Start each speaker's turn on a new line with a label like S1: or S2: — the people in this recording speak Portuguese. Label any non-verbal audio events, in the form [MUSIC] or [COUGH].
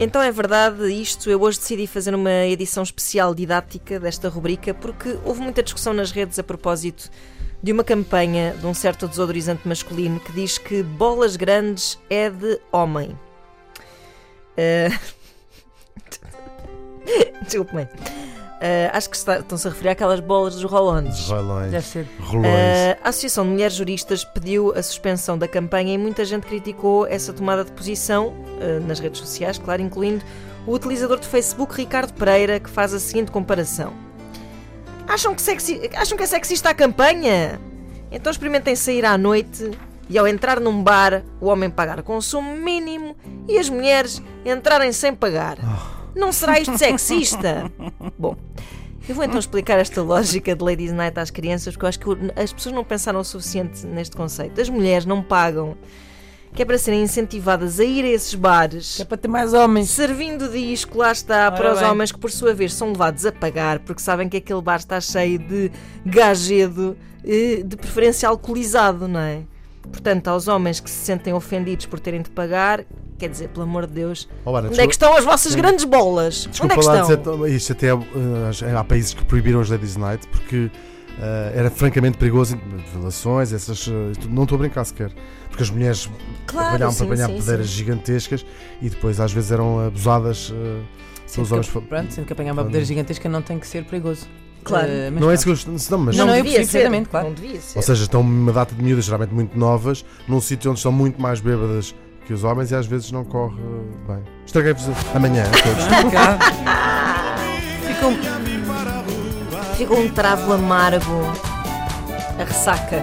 S1: Então é verdade isto. Eu hoje decidi fazer uma edição especial didática desta rubrica porque houve muita discussão nas redes a propósito de uma campanha de um certo desodorizante masculino que diz que bolas grandes é de homem. Uh... [LAUGHS] Desculpe-me. Uh, acho que está, estão-se a referir àquelas bolas dos rolões.
S2: Rolões.
S3: Deve ser.
S2: Rolões.
S1: Uh, a Associação de Mulheres Juristas pediu a suspensão da campanha e muita gente criticou essa tomada de posição uh, nas redes sociais, claro, incluindo o utilizador do Facebook Ricardo Pereira, que faz a seguinte comparação: Acham que, sexi... Acham que é sexista a campanha? Então experimentem sair à noite e ao entrar num bar, o homem pagar consumo mínimo e as mulheres entrarem sem pagar. Não será isto sexista? [LAUGHS] Bom, eu vou então explicar esta lógica de Ladies Night às crianças, porque eu acho que as pessoas não pensaram o suficiente neste conceito. As mulheres não pagam, que é para serem incentivadas a ir a esses bares.
S3: Que é para ter mais homens.
S1: Servindo disco, lá está,
S3: Ora
S1: para os
S3: bem.
S1: homens que por sua vez são levados a pagar porque sabem que aquele bar está cheio de gajedo, eh, de preferência alcoolizado, não é? Portanto, aos homens que se sentem ofendidos por terem de pagar, quer dizer, pelo amor de Deus,
S2: Oh, Ana,
S1: onde é que estão as vossas grandes bolas?
S2: Desculpa
S1: onde é que estão?
S2: dizer, isto até uh, há países que proibiram os Ladies Night porque uh, era francamente perigoso, violações, essas. uh, não estou a brincar sequer. Porque as mulheres
S1: Claro,
S2: trabalhavam
S1: sim,
S2: para apanhar
S1: sim,
S2: pedeiras
S1: sim.
S2: gigantescas e depois às vezes eram abusadas. uh,
S3: Sendo
S2: Os homens
S3: que, pronto, sendo que apanhar uma pedeira gigantesca não tem que ser perigoso.
S1: Claro.
S3: Eh,
S2: não é que eu estou. Não, mas
S3: Não, não, eu
S1: devia ser,
S3: claro.
S1: Não devia ser.
S2: Ou seja, estão uma data de miúdas, geralmente muito novas, num sítio onde estão muito mais bêbadas que os homens e às vezes não corre bem. Estraguei-vos amanhã a todos. [LAUGHS]
S3: Fica um-
S1: Ficou um travo amargo, a ressaca.